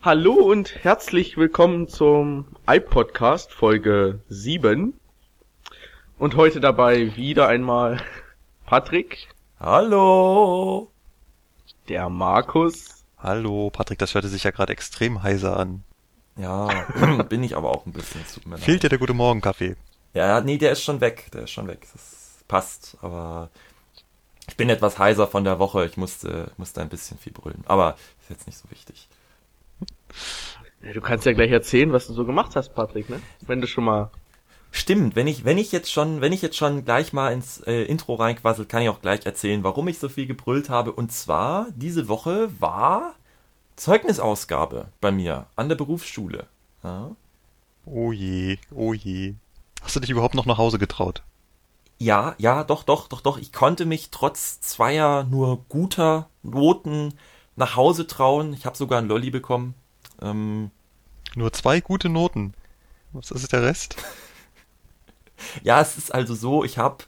Hallo und herzlich willkommen zum iPodcast Folge 7. Und heute dabei wieder einmal Patrick, Hallo. der Markus Hallo, Patrick, das hörte sich ja gerade extrem heiser an. Ja, bin ich aber auch ein bisschen. mir Fehlt dir der gute Morgen-Kaffee? Ja, nee, der ist schon weg. Der ist schon weg. Das passt, aber ich bin etwas heiser von der Woche. Ich musste, musste ein bisschen viel brüllen. Aber ist jetzt nicht so wichtig. Du kannst ja gleich erzählen, was du so gemacht hast, Patrick, ne? Wenn du schon mal. Stimmt, wenn ich, wenn ich jetzt schon, wenn ich jetzt schon gleich mal ins äh, Intro reinquassel, kann ich auch gleich erzählen, warum ich so viel gebrüllt habe. Und zwar, diese Woche war Zeugnisausgabe bei mir an der Berufsschule. Ja. Oh je, oh je. Hast du dich überhaupt noch nach Hause getraut? Ja, ja, doch, doch, doch, doch. Ich konnte mich trotz zweier nur guter Noten nach Hause trauen. Ich habe sogar einen Lolli bekommen. Ähm, Nur zwei gute Noten. Was ist der Rest? ja, es ist also so, ich habe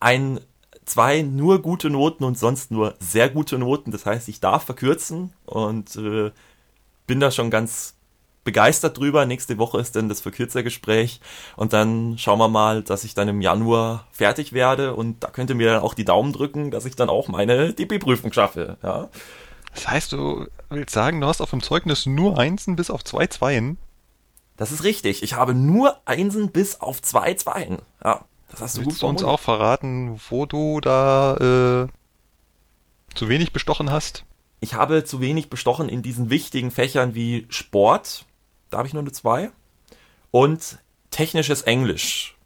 ein, zwei nur gute Noten und sonst nur sehr gute Noten. Das heißt, ich darf verkürzen und äh, bin da schon ganz begeistert drüber. Nächste Woche ist dann das Verkürzergespräch und dann schauen wir mal, dass ich dann im Januar fertig werde und da könnt ihr mir dann auch die Daumen drücken, dass ich dann auch meine DP-Prüfung schaffe. Ja. Das heißt, du willst sagen, du hast auf dem Zeugnis nur Einsen bis auf zwei Zweien? Das ist richtig. Ich habe nur Einsen bis auf zwei Zweien. Ja, das hast du gut Willst du uns auch verraten, wo du da äh, zu wenig bestochen hast? Ich habe zu wenig bestochen in diesen wichtigen Fächern wie Sport. Da habe ich nur eine zwei. Und technisches Englisch.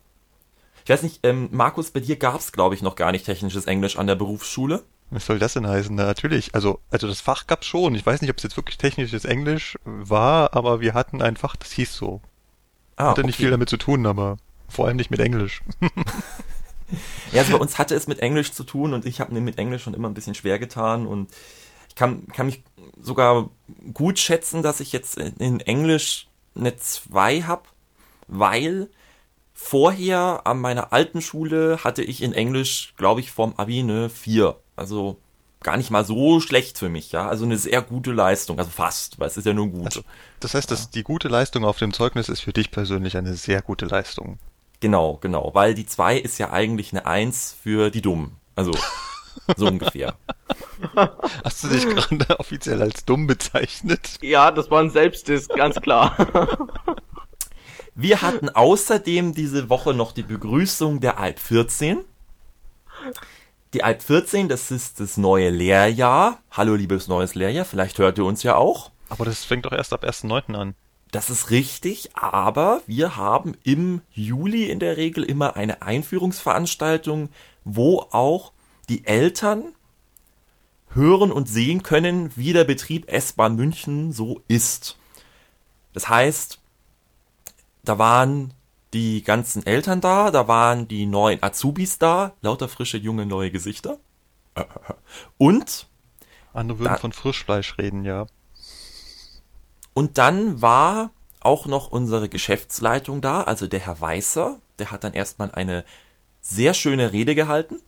Ich weiß nicht, ähm, Markus, bei dir gab es, glaube ich, noch gar nicht technisches Englisch an der Berufsschule. Was soll das denn heißen? Na, natürlich. Also, also das Fach gab's schon. Ich weiß nicht, ob es jetzt wirklich technisches Englisch war, aber wir hatten ein Fach, das hieß so. Ah, Hatte nicht viel damit zu tun, aber vor allem nicht mit Englisch. Ja, also bei uns hatte es mit Englisch zu tun und ich habe mir mit Englisch schon immer ein bisschen schwer getan und ich kann, kann mich sogar gut schätzen, dass ich jetzt in Englisch eine 2 hab, weil vorher an meiner alten Schule hatte ich in Englisch, glaube ich, vom Abi eine 4. Also gar nicht mal so schlecht für mich, ja. Also eine sehr gute Leistung, also fast, weil es ist ja nur gut. Also, das heißt, dass die gute Leistung auf dem Zeugnis ist für dich persönlich eine sehr gute Leistung. Genau, genau, weil die 2 ist ja eigentlich eine 1 für die Dummen. Also so ungefähr. Hast du dich gerade offiziell als dumm bezeichnet? Ja, das war ein Selbstdiss, ganz klar. Wir hatten außerdem diese Woche noch die Begrüßung der Alp 14. Die Alp 14, das ist das neue Lehrjahr. Hallo, liebes neues Lehrjahr, vielleicht hört ihr uns ja auch. Aber das fängt doch erst ab 1.9. an. Das ist richtig, aber wir haben im Juli in der Regel immer eine Einführungsveranstaltung, wo auch die Eltern hören und sehen können, wie der Betrieb S-Bahn München so ist. Das heißt, da waren die ganzen Eltern da, da waren die neuen Azubis da, lauter frische, junge, neue Gesichter. Und Andere würden Da- von Frischfleisch reden, ja. Und dann war auch noch unsere Geschäftsleitung da, also der Herr Weißer, der hat dann erstmal eine sehr schöne Rede gehalten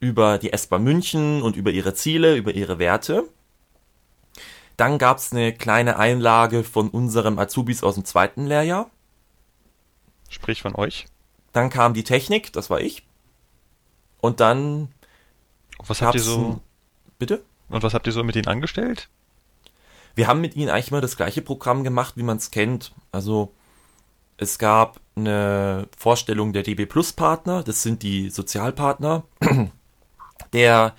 über die S-Bahn München und über ihre Ziele, über ihre Werte. Dann gab's eine kleine Einlage von unserem Azubis aus dem zweiten Lehrjahr. Sprich von euch. Dann kam die Technik, das war ich. Und dann Was habt ihr so, Bitte? und was habt ihr so mit denen angestellt? Wir haben mit ihnen eigentlich immer das gleiche Programm gemacht, wie man es kennt. Also es gab eine Vorstellung der DB Plus Partner, das sind die Sozialpartner der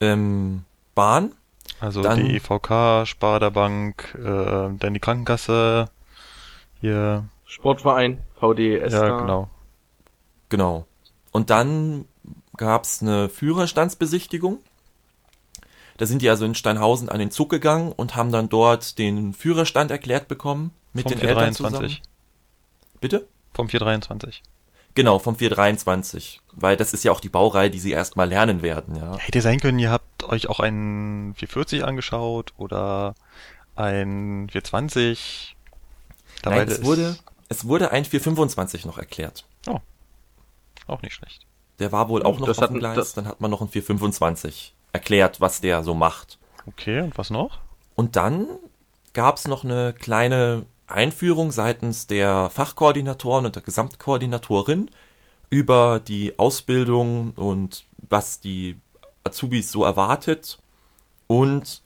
ähm, Bahn. Also Dann- die EVK, Sparda-Bank, äh, dann die Krankenkasse, hier, Sportverein, VDS. ja, genau. Genau. Und dann gab's eine Führerstandsbesichtigung. Da sind die also in Steinhausen an den Zug gegangen und haben dann dort den Führerstand erklärt bekommen mit Vom den Eltern 423. zusammen. Bitte? Vom 423. Genau, vom 423. Weil das ist ja auch die Baureihe, die sie erstmal lernen werden, ja. Hätte sein können, ihr habt euch auch einen 440 angeschaut oder ein 420. Dabei Nein, es wurde, es wurde ein 425 noch erklärt. Auch nicht schlecht. Der war wohl auch noch Das auf dem Gleis, dann hat man noch ein 425 erklärt, was der so macht. Okay, und was noch? Und dann gab es noch eine kleine Einführung seitens der Fachkoordinatoren und der Gesamtkoordinatorin über die Ausbildung und was die Azubis so erwartet und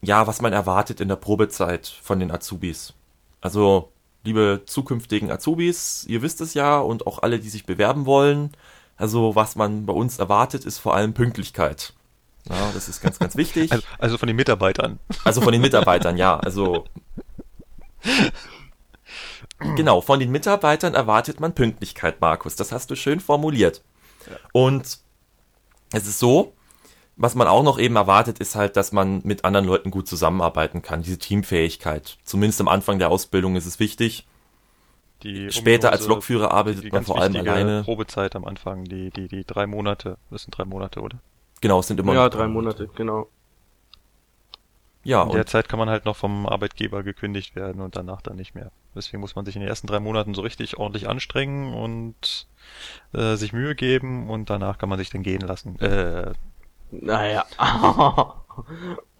ja, was man erwartet in der Probezeit von den Azubis. Also, liebe zukünftigen Azubis, ihr wisst es ja und auch alle, die sich bewerben wollen. Also, was man bei uns erwartet, ist vor allem Pünktlichkeit. Ja, das ist ganz, ganz wichtig. Also, also von den Mitarbeitern. Also von den Mitarbeitern, ja. Also genau, von den Mitarbeitern erwartet man Pünktlichkeit, Markus. Das hast du schön formuliert. Und es ist so, was man auch noch eben erwartet, ist halt, dass man mit anderen Leuten gut zusammenarbeiten kann. Diese Teamfähigkeit. Zumindest am Anfang der Ausbildung ist es wichtig. Die Später als Lokführer die arbeitet man vor allem alleine. Probezeit am Anfang, die, die, die drei Monate, das sind drei Monate, oder? Genau, es sind immer ja, drei Monate, genau. Ja, In der und Zeit kann man halt noch vom Arbeitgeber gekündigt werden und danach dann nicht mehr. Deswegen muss man sich in den ersten drei Monaten so richtig ordentlich anstrengen und äh, sich Mühe geben und danach kann man sich dann gehen lassen. Äh, Naja.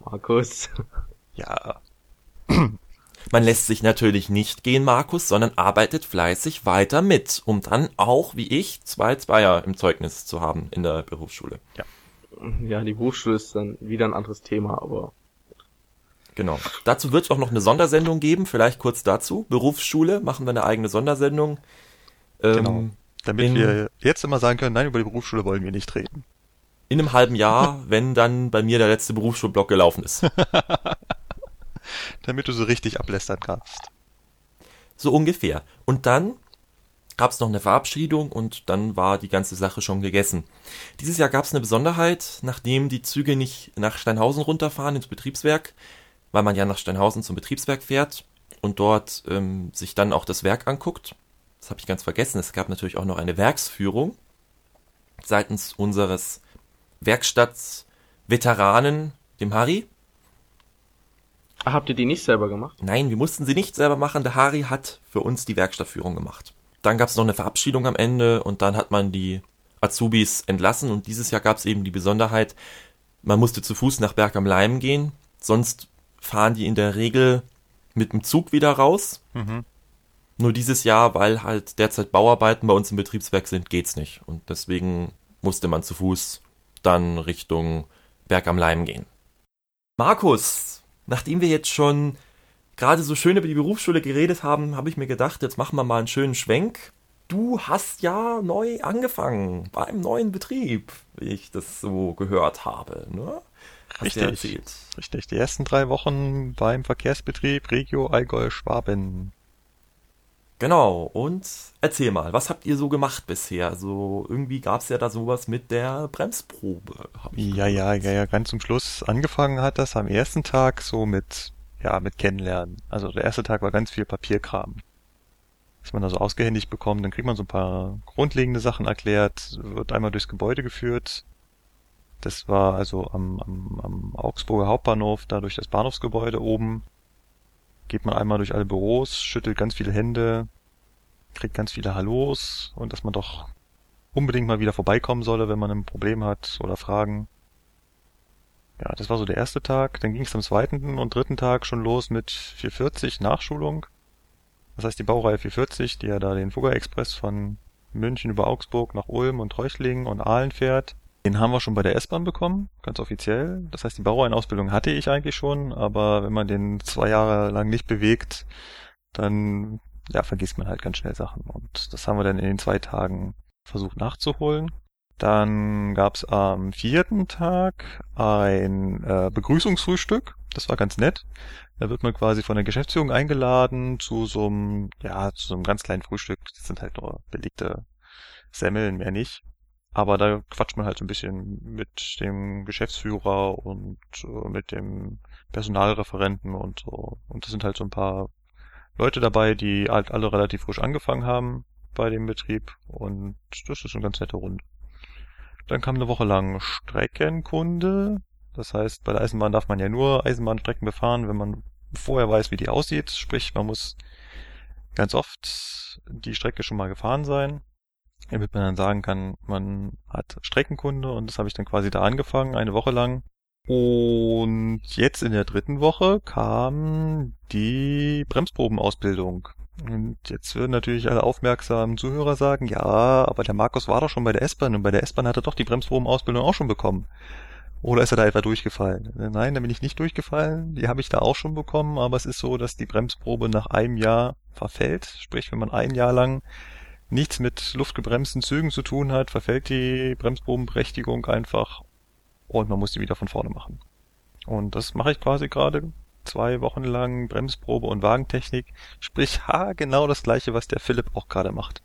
Markus. ja, man lässt sich natürlich nicht gehen, Markus, sondern arbeitet fleißig weiter mit, um dann auch, wie ich, zwei Zweier im Zeugnis zu haben in der Berufsschule. Ja, die Berufsschule ist dann wieder ein anderes Thema, aber Genau. Dazu wird es auch noch eine Sondersendung geben, vielleicht kurz dazu. Berufsschule, machen wir eine eigene Sondersendung. Ähm, Genau. damit in- wir jetzt immer sagen können, nein, über die Berufsschule wollen wir nicht reden. In einem halben Jahr, wenn dann bei mir der letzte Berufsschulblock gelaufen ist. Damit du so richtig ablästern kannst. So ungefähr. Und dann gab es noch eine Verabschiedung und dann war die ganze Sache schon gegessen. Dieses Jahr gab es eine Besonderheit, nachdem die Züge nicht nach Steinhausen runterfahren ins Betriebswerk, weil man ja nach Steinhausen zum Betriebswerk fährt und dort ähm, sich dann auch das Werk anguckt. Das habe ich ganz vergessen. Es gab natürlich auch noch eine Werksführung seitens unseres Werkstattsveteranen, dem Harry. Habt ihr die nicht selber gemacht? Nein, wir mussten sie nicht selber machen. Der Harry hat für uns die Werkstattführung gemacht. Dann gab es noch eine Verabschiedung am Ende und dann hat man die Azubis entlassen und dieses Jahr gab es eben die Besonderheit, man musste zu Fuß nach Berg am Leim gehen, sonst fahren die in der Regel mit dem Zug wieder raus. Mhm. Nur dieses Jahr, weil halt derzeit Bauarbeiten bei uns im Betriebswerk sind, geht's nicht. Und deswegen musste man zu Fuß dann Richtung Berg am Leim gehen. Markus, nachdem wir jetzt schon gerade so schön über die Berufsschule geredet haben, habe ich mir gedacht, jetzt machen wir mal einen schönen Schwenk. Du hast ja neu angefangen beim neuen Betrieb, wie ich das so gehört habe, ne? Hast du ja Richtig. Richtig, die ersten drei Wochen beim Verkehrsbetrieb Regio Allgäu Schwaben. Genau, und erzähl mal, was habt ihr so gemacht bisher? Also irgendwie gab's ja da sowas mit der Bremsprobe. Ja, ja, gehört. ja, ja, ganz zum Schluss angefangen hat das am ersten Tag so mit, ja, mit Kennenlernen. Also der erste Tag war ganz viel Papierkram. Was man da so ausgehändigt bekommt, dann kriegt man so ein paar grundlegende Sachen erklärt, wird einmal durchs Gebäude geführt. Das war also am, am, am Augsburger Hauptbahnhof, da durch das Bahnhofsgebäude oben. Geht man einmal durch alle Büros, schüttelt ganz viele Hände, kriegt ganz viele Hallos und dass man doch unbedingt mal wieder vorbeikommen solle, wenn man ein Problem hat oder Fragen. Ja, das war so der erste Tag. Dann ging es am zweiten und dritten Tag schon los mit 440 Nachschulung. Das heißt, die Baureihe 440, die ja da den Fugger Express von München über Augsburg nach Ulm und Reuchlingen und Aalen fährt, den haben wir schon bei der S-Bahn bekommen, ganz offiziell. Das heißt, die Baureihenausbildung hatte ich eigentlich schon, aber wenn man den zwei Jahre lang nicht bewegt, dann ja, vergisst man halt ganz schnell Sachen. Und das haben wir dann in den zwei Tagen versucht nachzuholen. Dann gab's am vierten Tag ein äh, Begrüßungsfrühstück. Das war ganz nett. Da wird man quasi von der Geschäftsführung eingeladen zu so einem, ja, zu so einem ganz kleinen Frühstück. Das sind halt nur belegte Semmeln, mehr nicht. Aber da quatscht man halt so ein bisschen mit dem Geschäftsführer und äh, mit dem Personalreferenten und so. Und das sind halt so ein paar Leute dabei, die halt alle relativ frisch angefangen haben bei dem Betrieb. Und das ist eine ganz nette Runde. Dann kam eine Woche lang Streckenkunde. Das heißt, bei der Eisenbahn darf man ja nur Eisenbahnstrecken befahren, wenn man vorher weiß, wie die aussieht. Sprich, man muss ganz oft die Strecke schon mal gefahren sein, damit man dann sagen kann, man hat Streckenkunde und das habe ich dann quasi da angefangen, eine Woche lang. Und jetzt in der dritten Woche kam die Bremsprobenausbildung. Und jetzt würden natürlich alle aufmerksamen Zuhörer sagen, ja, aber der Markus war doch schon bei der S-Bahn und bei der S-Bahn hat er doch die Bremsprobenausbildung auch schon bekommen. Oder ist er da etwa durchgefallen? Nein, da bin ich nicht durchgefallen. Die habe ich da auch schon bekommen, aber es ist so, dass die Bremsprobe nach einem Jahr verfällt. Sprich, wenn man ein Jahr lang nichts mit luftgebremsten Zügen zu tun hat, verfällt die Bremsprobenberechtigung einfach und man muss die wieder von vorne machen. Und das mache ich quasi gerade zwei Wochen lang Bremsprobe und Wagentechnik. Sprich, ha, genau das gleiche, was der Philipp auch gerade macht.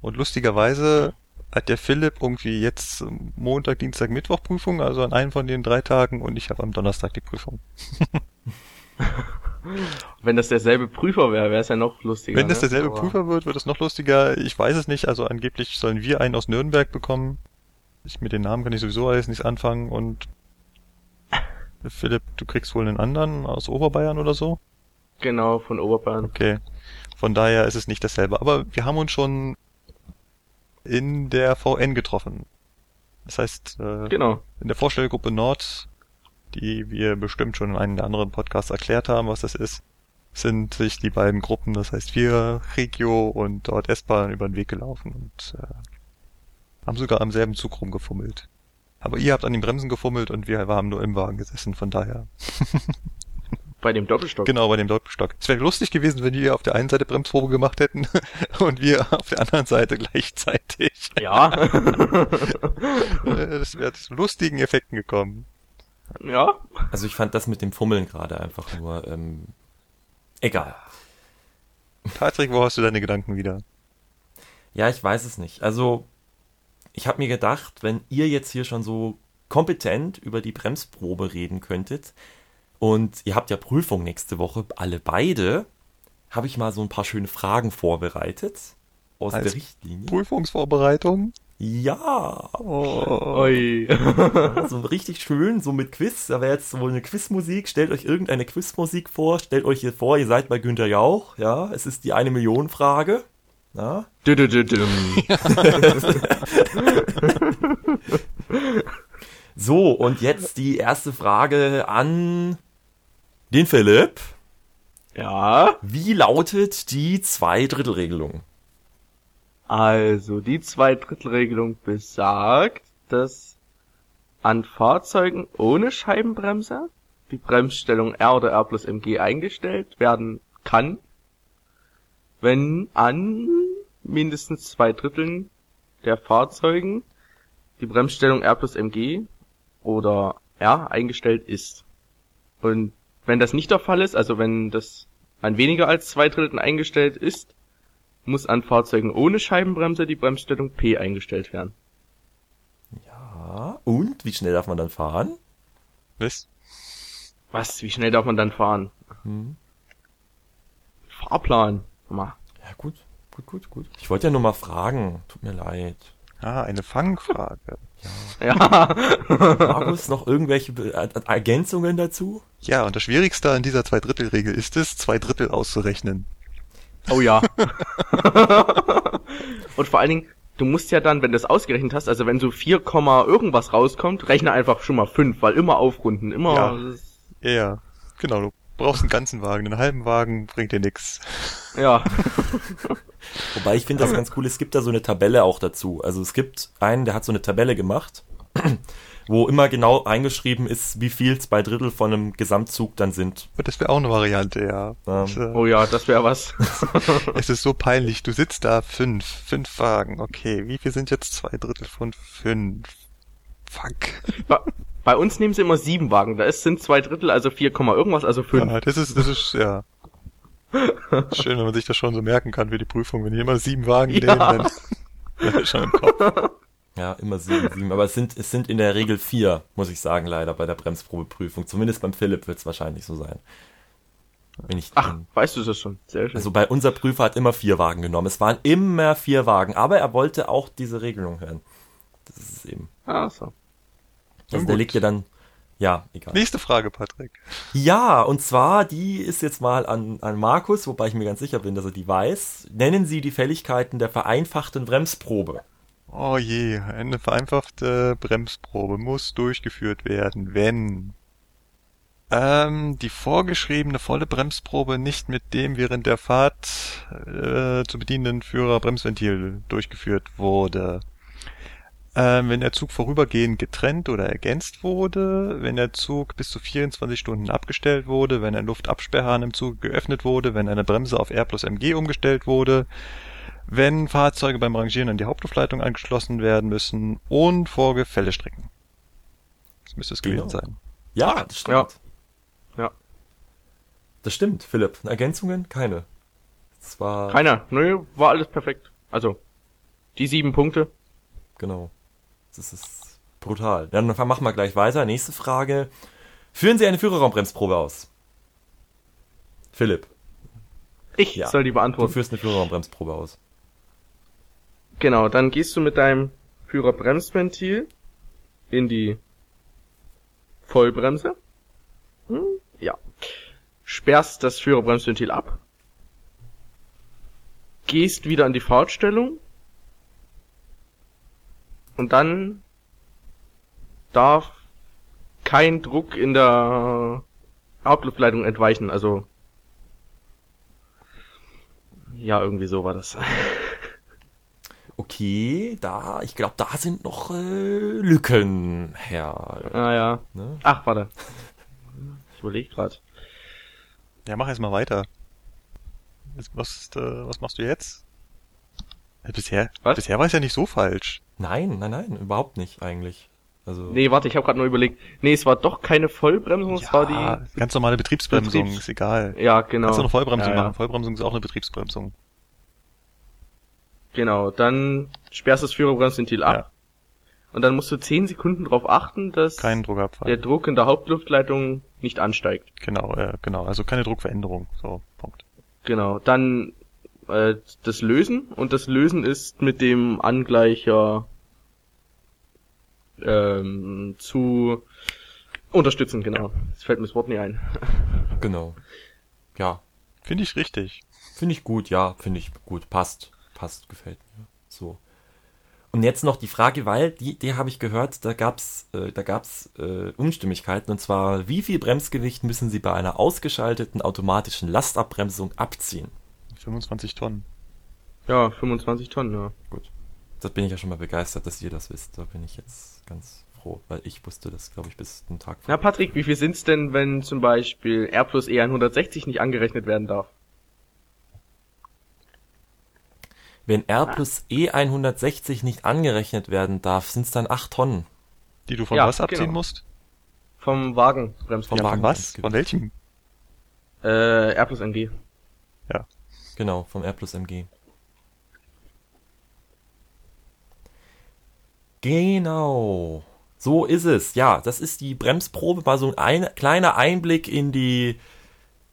Und lustigerweise hat der Philipp irgendwie jetzt Montag, Dienstag, Mittwoch Prüfung, also an einem von den drei Tagen und ich habe am Donnerstag die Prüfung. Wenn das derselbe Prüfer wäre, wäre es ja noch lustiger. Wenn das ne? derselbe Aber- Prüfer wird, wird es noch lustiger. Ich weiß es nicht. Also angeblich sollen wir einen aus Nürnberg bekommen. Ich, mit den Namen kann ich sowieso alles nichts anfangen und Philipp, du kriegst wohl einen anderen aus Oberbayern oder so? Genau, von Oberbayern. Okay. Von daher ist es nicht dasselbe. Aber wir haben uns schon in der VN getroffen. Das heißt, äh, Genau. in der Vorstellgruppe Nord, die wir bestimmt schon in einem der anderen Podcasts erklärt haben, was das ist, sind sich die beiden Gruppen, das heißt wir, Regio und dort S-Bahn über den Weg gelaufen und äh, haben sogar am selben Zug rumgefummelt. Aber ihr habt an den Bremsen gefummelt und wir haben nur im Wagen gesessen, von daher. Bei dem Doppelstock. Genau, bei dem Doppelstock. Es wäre lustig gewesen, wenn wir auf der einen Seite Bremsprobe gemacht hätten und wir auf der anderen Seite gleichzeitig. Ja. Äh, Das wäre zu lustigen Effekten gekommen. Ja. Also ich fand das mit dem Fummeln gerade einfach nur ähm, egal. Patrick, wo hast du deine Gedanken wieder? Ja, ich weiß es nicht. Also ich habe mir gedacht, wenn ihr jetzt hier schon so kompetent über die Bremsprobe reden könntet und ihr habt ja Prüfung nächste Woche, alle beide, habe ich mal so ein paar schöne Fragen vorbereitet aus Als der Richtlinie. Prüfungsvorbereitung? Ja, Oh. Oi. so richtig schön, so mit Quiz. Da wäre jetzt wohl eine Quizmusik. Stellt euch irgendeine Quizmusik vor. Stellt euch hier vor, ihr seid bei Günter Jauch. Ja, es ist die eine Million Frage. Ja, Dü-dü-dü-düm. So, und jetzt die erste Frage an den Philipp. Ja. Wie lautet die Zweidrittelregelung? Also, die Zweidrittelregelung besagt, dass an Fahrzeugen ohne Scheibenbremse die Bremsstellung R oder R plus MG eingestellt werden kann, wenn an mindestens zwei Dritteln der Fahrzeugen die Bremsstellung R plus MG oder R eingestellt ist. Und wenn das nicht der Fall ist, also wenn das an weniger als zwei Dritteln eingestellt ist, muss an Fahrzeugen ohne Scheibenbremse die Bremsstellung P eingestellt werden. Ja, und wie schnell darf man dann fahren? Was? Was? Wie schnell darf man dann fahren? Hm. Fahrplan. Mal. Ja, gut, gut, gut, gut. Ich wollte ja nur mal fragen. Tut mir leid. Ah, eine Fangfrage. Ja. Markus, noch irgendwelche äh, Ergänzungen dazu? Ja, und das Schwierigste an dieser Zweidrittelregel ist es, zwei Drittel auszurechnen. Oh ja. Und vor allen Dingen, du musst ja dann, wenn du es ausgerechnet hast, also wenn so 4, Komma irgendwas rauskommt, rechne einfach schon mal 5, weil immer aufrunden, immer. Ja. Ja, ja. Genau, du brauchst einen ganzen Wagen. Einen halben Wagen bringt dir nix. Ja. Wobei ich finde das ganz cool, es gibt da so eine Tabelle auch dazu. Also es gibt einen, der hat so eine Tabelle gemacht, wo immer genau eingeschrieben ist, wie viel zwei Drittel von einem Gesamtzug dann sind. Das wäre auch eine Variante, ja. Das, äh, Oh ja, das wäre was. Es ist so peinlich. Du sitzt da fünf, fünf Wagen. Okay, wie viel sind jetzt zwei Drittel von fünf? Fuck. Bei, uns nehmen sie immer sieben Wagen. Da ist, sind zwei Drittel, also 4, Komma irgendwas, also 5. Ja, das ist, das ist, ja. Schön, wenn man sich das schon so merken kann für die Prüfung. Wenn die immer sieben Wagen Ja. nehmen, dann schon im Kopf. Ja, immer sieben, sieben. Aber es sind, es sind in der Regel vier, muss ich sagen, leider bei der Bremsprobeprüfung. Zumindest beim Philipp wird es wahrscheinlich so sein. Wenn ich, Ach, weißt du das schon? Sehr schön. also bei unser Prüfer hat immer vier Wagen genommen. Es waren immer vier Wagen, aber er wollte auch diese Regelung hören. Das ist es eben. ah, so. Also der legt ja dann, ja, egal. Nächste Frage, Patrick. Ja, und zwar, die ist jetzt mal an, an Markus, wobei ich mir ganz sicher bin, dass er die weiß. Nennen Sie die Fälligkeiten der vereinfachten Bremsprobe. Oh je, eine vereinfachte Bremsprobe muss durchgeführt werden, wenn Ähm, die vorgeschriebene volle Bremsprobe nicht mit dem während der Fahrt äh, zu bedienenden Führerbremsventil durchgeführt wurde. Ähm, wenn der Zug vorübergehend getrennt oder ergänzt wurde, wenn der Zug bis zu 24 Stunden abgestellt wurde, wenn ein Luftabsperrhahn im Zug geöffnet wurde, wenn eine Bremse auf R plus MG umgestellt wurde, wenn Fahrzeuge beim Rangieren an die Hauptluftleitung angeschlossen werden müssen und vor Gefällestrecken. Das müsste es gewesen Genau. sein. Ja, das stimmt. Ja. Das stimmt, Philipp. Ergänzungen? Keine. War, Keiner. Nö, war alles perfekt. Also, die sieben Punkte. genau. Das ist brutal. Ja, dann machen wir gleich weiter. Nächste Frage. Führen Sie eine Führerraumbremsprobe aus? Philipp, Ich Ja. soll die du beantworten. führst eine Führerraumbremsprobe aus. Genau, dann gehst du mit deinem Führerbremsventil in die Vollbremse. Hm, ja. Sperrst das Führerbremsventil ab. Gehst wieder an die Fahrtstellung. Und dann darf kein Druck in der Hauptluftleitung entweichen, also ja, irgendwie so war das. Okay, da, ich glaube, da sind noch äh, Lücken, Herr. Ah ja. Ne? Ach, warte. Ich überlege gerade. Ja, mach erst mal weiter. Jetzt, was, äh, was machst du jetzt? Bisher, Was? bisher war es ja nicht so falsch. Nein, nein, nein, überhaupt nicht eigentlich. Also, Nee, warte, ich habe gerade nur überlegt. Nee, es war doch keine Vollbremsung, es war die. ganz normale Betriebsbremsung, Betriebs- ist egal. Ja, genau. Kannst du eine Vollbremsung ja, ja. machen. Vollbremsung ist auch eine Betriebsbremsung. Genau, dann sperrst du das Führerbremsventil ab. Ja. Und dann musst du 10 Sekunden darauf achten, dass der Druck in der Hauptluftleitung nicht ansteigt. Genau, äh, genau. Also keine Druckveränderung. So, Punkt. Genau, dann äh, das Lösen und das Lösen ist mit dem Angleicher ähm, zu unterstützen, genau. Das fällt mir das Wort nie ein. genau. Ja, Finde ich richtig. Finde ich gut, ja, finde ich gut. Passt. Passt, gefällt mir. So. Und jetzt noch die Frage, weil die, die habe ich gehört, da gab's, äh, da gab's äh, Unstimmigkeiten und zwar, wie viel Bremsgewicht müssen Sie bei einer ausgeschalteten automatischen Lastabbremsung abziehen? 25 Tonnen. Ja, 25 Tonnen, ja. Gut. Das bin ich ja schon mal begeistert, dass ihr das wisst. Da bin ich jetzt ganz froh, weil ich wusste das, glaube ich, bis den Tag Na, Patrick, wie viel sind's denn, wenn zum Beispiel R plus E 160 nicht angerechnet werden darf? Wenn R plus E 160 nicht angerechnet werden darf, sind es dann 8 Tonnen. Die du von Ja, was abziehen genau. musst? Vom Wagen, Bremsprobe. Vom ja, von Wagen- was? Von welchem? Äh, R plus MG. Genau, vom R plus MG. Genau. So ist es. Ja, das ist die Bremsprobe, war so ein kleiner Einblick in die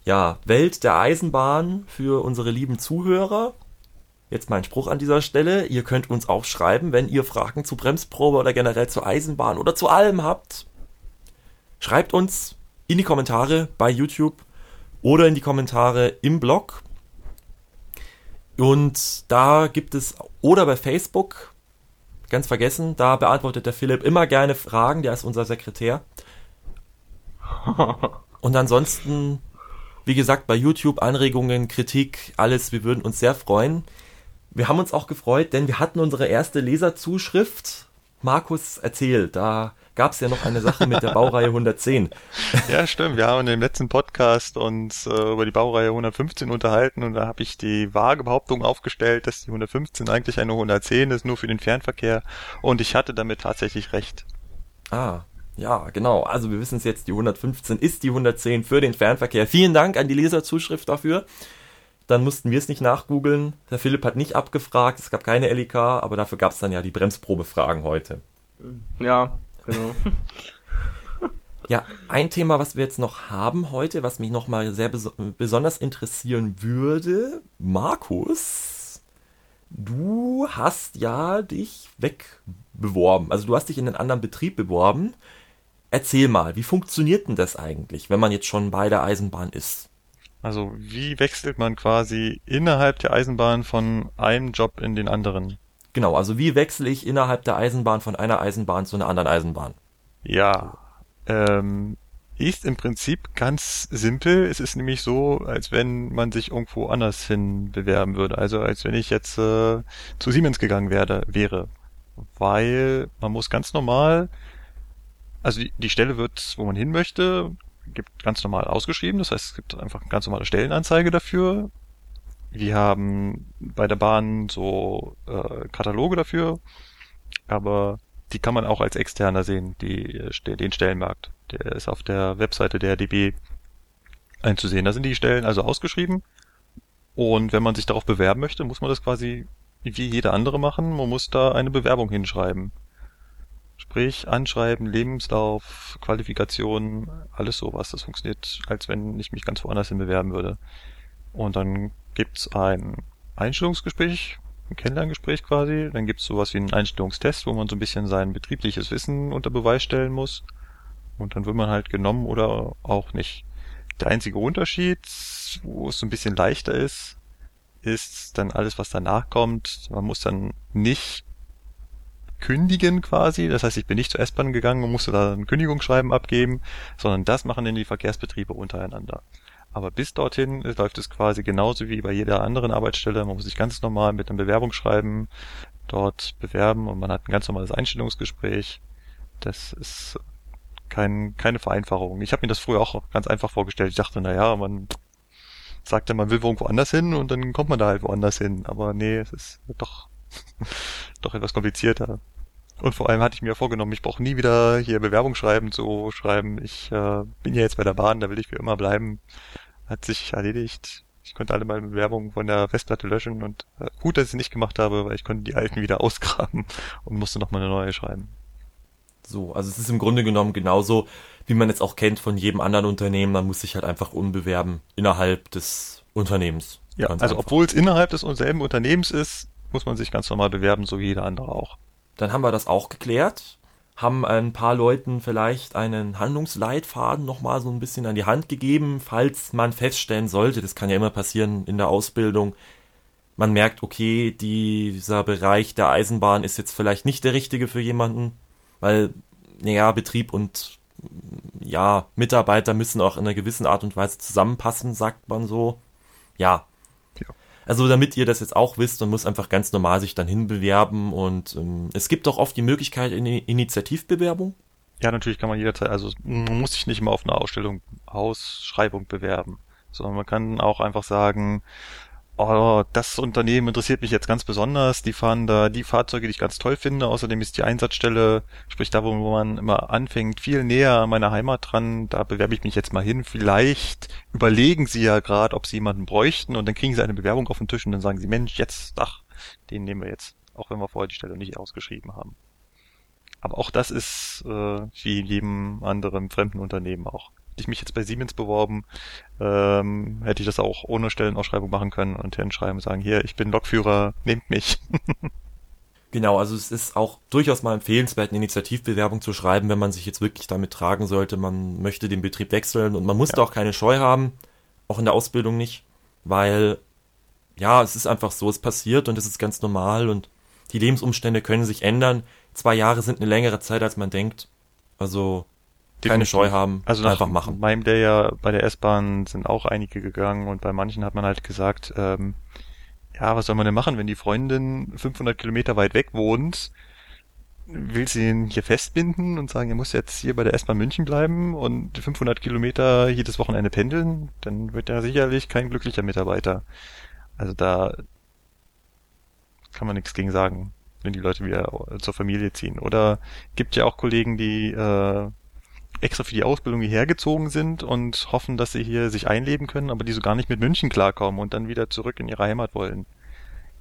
ja, Welt der Eisenbahn für unsere lieben Zuhörer. Jetzt mein Spruch an dieser Stelle. Ihr könnt uns auch schreiben, wenn ihr Fragen zu Bremsprobe oder generell zur Eisenbahn oder zu allem habt. Schreibt uns in die Kommentare bei YouTube oder in die Kommentare im Blog. Und da gibt es, oder bei Facebook, ganz vergessen, da beantwortet der Philipp immer gerne Fragen, der ist unser Sekretär. Und ansonsten, wie gesagt, bei YouTube Anregungen, Kritik, alles, wir würden uns sehr freuen. Wir haben uns auch gefreut, denn wir hatten unsere erste Leserzuschrift. Markus, erzähl, da gab es ja noch eine Sache mit der Baureihe 110. Ja, stimmt. Wir haben in dem letzten Podcast uns äh, über die Baureihe 115 unterhalten und da habe ich die vage Behauptung aufgestellt, dass die 115 eigentlich eine 110 ist, nur für den Fernverkehr. Und ich hatte damit tatsächlich recht. Ah, ja, genau. Also wir wissen es jetzt, die 115 ist die 110 für den Fernverkehr. Vielen Dank an die Leserzuschrift dafür. Dann mussten wir es nicht nachgoogeln. Der Philipp hat nicht abgefragt, es gab keine LEK, aber dafür gab es dann ja die Bremsprobefragen heute. Ja, genau. Ja, ein Thema, was wir jetzt noch haben heute, was mich nochmal sehr beso besonders interessieren würde. Markus, du hast ja dich wegbeworben. Also du hast dich in einen anderen Betrieb beworben. Erzähl mal, wie funktioniert denn das eigentlich, wenn man jetzt schon bei der Eisenbahn ist? Also wie wechselt man quasi innerhalb der Eisenbahn von einem Job in den anderen? Genau, also wie wechsle ich innerhalb der Eisenbahn von einer Eisenbahn zu einer anderen Eisenbahn? Ja, ähm, ist im Prinzip ganz simpel. Es ist nämlich so, als wenn man sich irgendwo anders hin bewerben würde. Also als wenn ich jetzt äh, zu Siemens gegangen werde, wäre. Weil man muss ganz normal, also die, die Stelle wird, wo man hin möchte, gibt ganz normal ausgeschrieben. Das heißt, es gibt einfach eine ganz normale Stellenanzeige dafür. Wir haben bei der Bahn so äh, Kataloge dafür, aber die kann man auch als externer sehen, die, den Stellenmarkt. Der ist auf der Webseite der DB einzusehen. Da sind die Stellen also ausgeschrieben. Und wenn man sich darauf bewerben möchte, muss man das quasi wie jeder andere machen. Man muss da eine Bewerbung hinschreiben. Sprich, Anschreiben, Lebenslauf, Qualifikation, alles sowas. Das funktioniert, als wenn ich mich ganz woanders hin bewerben würde. Und dann gibt's ein Einstellungsgespräch, ein Kennenlerngespräch quasi. Dann gibt's sowas wie einen Einstellungstest, wo man so ein bisschen sein betriebliches Wissen unter Beweis stellen muss. Und dann wird man halt genommen oder auch nicht. Der einzige Unterschied, wo es so ein bisschen leichter ist, ist dann alles, was danach kommt. Man muss dann nicht kündigen quasi. Das heißt, ich bin nicht zur S-Bahn gegangen und musste da ein Kündigungsschreiben abgeben, sondern das machen dann die Verkehrsbetriebe untereinander. Aber bis dorthin läuft es quasi genauso wie bei jeder anderen Arbeitsstelle. Man muss sich ganz normal mit einem Bewerbungsschreiben dort bewerben und man hat ein ganz normales Einstellungsgespräch. Das ist kein, keine Vereinfachung. Ich habe mir das früher auch ganz einfach vorgestellt. Ich dachte, na ja, man sagte, man will irgendwo anders hin und dann kommt man da halt woanders hin. Aber nee, es ist doch, doch etwas komplizierter. Und vor allem hatte ich mir vorgenommen, ich brauche nie wieder hier Bewerbung schreiben zu schreiben. Ich äh, bin ja jetzt bei der Bahn, da will ich für immer bleiben. Hat sich erledigt. Ich konnte alle meine Bewerbungen von der Festplatte löschen und äh, gut, dass ich es nicht gemacht habe, weil ich konnte die alten wieder ausgraben und musste nochmal eine neue schreiben. So, also es ist im Grunde genommen genauso, wie man es auch kennt von jedem anderen Unternehmen. Man muss sich halt einfach unbewerben innerhalb des Unternehmens. Ja, also obwohl es innerhalb des selben Unternehmens ist, muss man sich ganz normal bewerben, so wie jeder andere auch. Dann haben wir das auch geklärt, haben ein paar Leuten vielleicht einen Handlungsleitfaden nochmal so ein bisschen an die Hand gegeben, falls man feststellen sollte, das kann ja immer passieren in der Ausbildung, man merkt, okay, dieser Bereich der Eisenbahn ist jetzt vielleicht nicht der richtige für jemanden, weil, naja, Betrieb und ja, Mitarbeiter müssen auch in einer gewissen Art und Weise zusammenpassen, sagt man so. Ja, also damit ihr das jetzt auch wisst, man muss einfach ganz normal sich dann hinbewerben und ähm, es gibt auch oft die Möglichkeit in Initiativbewerbung. Ja, natürlich kann man jederzeit, also man muss sich nicht immer auf eine Ausstellung, Ausschreibung bewerben, sondern man kann auch einfach sagen, oh, das Unternehmen interessiert mich jetzt ganz besonders. Die fahren da die Fahrzeuge, die ich ganz toll finde. Außerdem ist die Einsatzstelle, sprich da, wo man immer anfängt, viel näher an meiner Heimat dran. Da bewerbe ich mich jetzt mal hin. Vielleicht überlegen sie ja gerade, ob sie jemanden bräuchten und dann kriegen sie eine Bewerbung auf den Tisch und dann sagen sie, Mensch, jetzt, ach, den nehmen wir jetzt. Auch wenn wir vorher die Stelle nicht ausgeschrieben haben. Aber auch das ist äh, wie in jedem anderen fremden Unternehmen auch ich mich jetzt bei Siemens beworben, ähm, hätte ich das auch ohne Stellenausschreibung machen können und hinschreiben und sagen, hier, ich bin Lokführer, nehmt mich. Genau, also es ist auch durchaus mal empfehlenswert, eine Initiativbewerbung zu schreiben, wenn man sich jetzt wirklich damit tragen sollte, man möchte den Betrieb wechseln und man muss ja. da auch keine Scheu haben, auch in der Ausbildung nicht, weil ja, es ist einfach so, es passiert und es ist ganz normal und die Lebensumstände können sich ändern. Zwei Jahre sind eine längere Zeit, als man denkt. Also keine Scheu haben, also einfach machen. Meinem der ja bei der S-Bahn sind auch einige gegangen und bei manchen hat man halt gesagt, ähm, ja, was soll man denn machen, wenn die Freundin 500 Kilometer weit weg wohnt? Will sie ihn hier festbinden und sagen, er muss jetzt hier bei der S-Bahn München bleiben und 500 Kilometer jedes Wochenende pendeln? Dann wird er sicherlich kein glücklicher Mitarbeiter. Also da kann man nichts gegen sagen, wenn die Leute wieder zur Familie ziehen. Oder gibt ja auch Kollegen, die äh, extra für die Ausbildung hierher gezogen sind und hoffen, dass sie hier sich einleben können, aber die so gar nicht mit München klarkommen und dann wieder zurück in ihre Heimat wollen.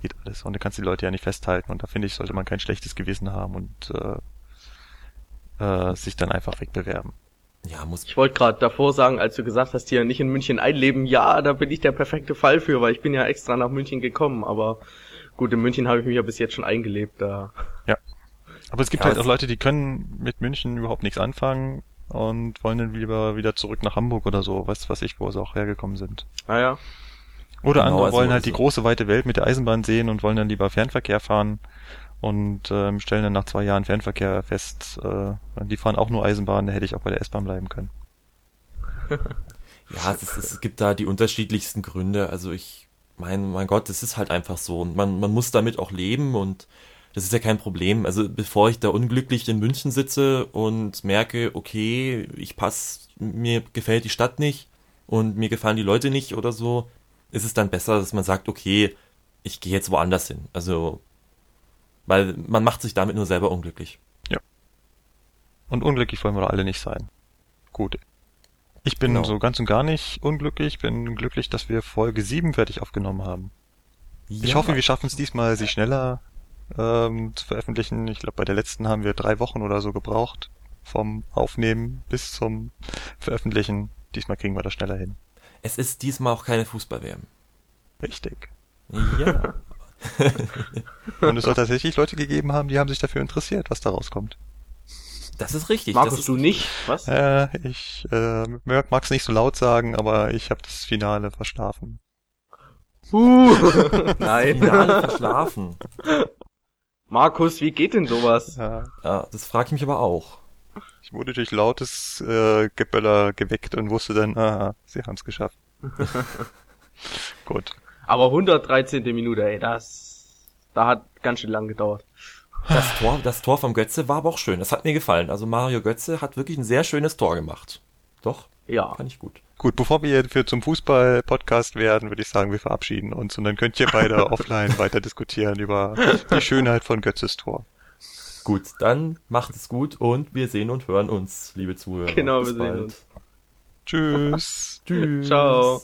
Geht alles. Und da kannst du die Leute ja nicht festhalten. Und da finde ich, sollte man kein schlechtes Gewissen haben und äh, äh, sich dann einfach wegbewerben. Ja, muss. Ich wollte gerade davor sagen, als du gesagt hast, hier nicht in München einleben, ja, da bin ich der perfekte Fall für, weil ich bin ja extra nach München gekommen, aber gut, in München habe ich mich ja bis jetzt schon eingelebt, da. Ja. Aber es gibt ja, halt auch Leute, die können mit München überhaupt nichts anfangen und wollen dann lieber wieder zurück nach Hamburg oder so, was weiß ich, wo sie auch hergekommen sind. Ah ja. Oder genau, andere also wollen halt also die große weite Welt mit der Eisenbahn sehen und wollen dann lieber Fernverkehr fahren und ähm, stellen dann nach zwei Jahren Fernverkehr fest, äh, die fahren auch nur Eisenbahn, da hätte ich auch bei der S-Bahn bleiben können. Ja, es, ist, es gibt da die unterschiedlichsten Gründe. Also ich mein, mein Gott, es ist halt einfach so. Und man, man muss damit auch leben und das ist ja kein Problem. Also bevor ich da unglücklich in München sitze und merke, okay, ich passe, mir gefällt die Stadt nicht und mir gefallen die Leute nicht oder so, ist es dann besser, dass man sagt, okay, ich gehe jetzt woanders hin. Also, weil man macht sich damit nur selber unglücklich. Ja. Und unglücklich wollen wir alle nicht sein. Gut. Ich bin Genau. so ganz und gar nicht unglücklich, bin glücklich, dass wir Folge 7 fertig aufgenommen haben. Ich Ja. hoffe, wir schaffen es diesmal, sie schneller ähm, zu veröffentlichen. Ich glaube, bei der letzten haben wir drei Wochen oder so gebraucht. Vom Aufnehmen bis zum Veröffentlichen. Diesmal kriegen wir das schneller hin. Es ist diesmal auch keine Fußball-WM. Richtig. Ja. Und es soll tatsächlich Leute gegeben haben, die haben sich dafür interessiert, was da rauskommt. Das ist richtig. Ist, du nicht? Was? Äh, ich äh, mag es nicht so laut sagen, aber ich habe das Finale verschlafen. Uh, nein. Finale verschlafen. Markus, wie geht denn sowas? Ja, Ja, das frage ich mich aber auch. ich wurde durch lautes äh, Geböller geweckt und wusste dann, aha, sie haben es geschafft. Gut. Aber 113. Minute, ey, das, da hat ganz schön lang gedauert. Das Tor, das Tor vom Götze war aber auch schön. Das hat mir gefallen. Also Mario Götze hat wirklich ein sehr schönes Tor gemacht. Doch, Ja. fand ich gut. Gut, bevor wir für zum Fußball-Podcast werden, würde ich sagen, wir verabschieden uns und dann könnt ihr beide offline weiter diskutieren über die Schönheit von Götzes Tor. Gut, dann macht es gut und wir sehen und hören uns, liebe Zuhörer. Genau, Bis wir sehen bald. uns. Tschüss. Tschüss. Ciao.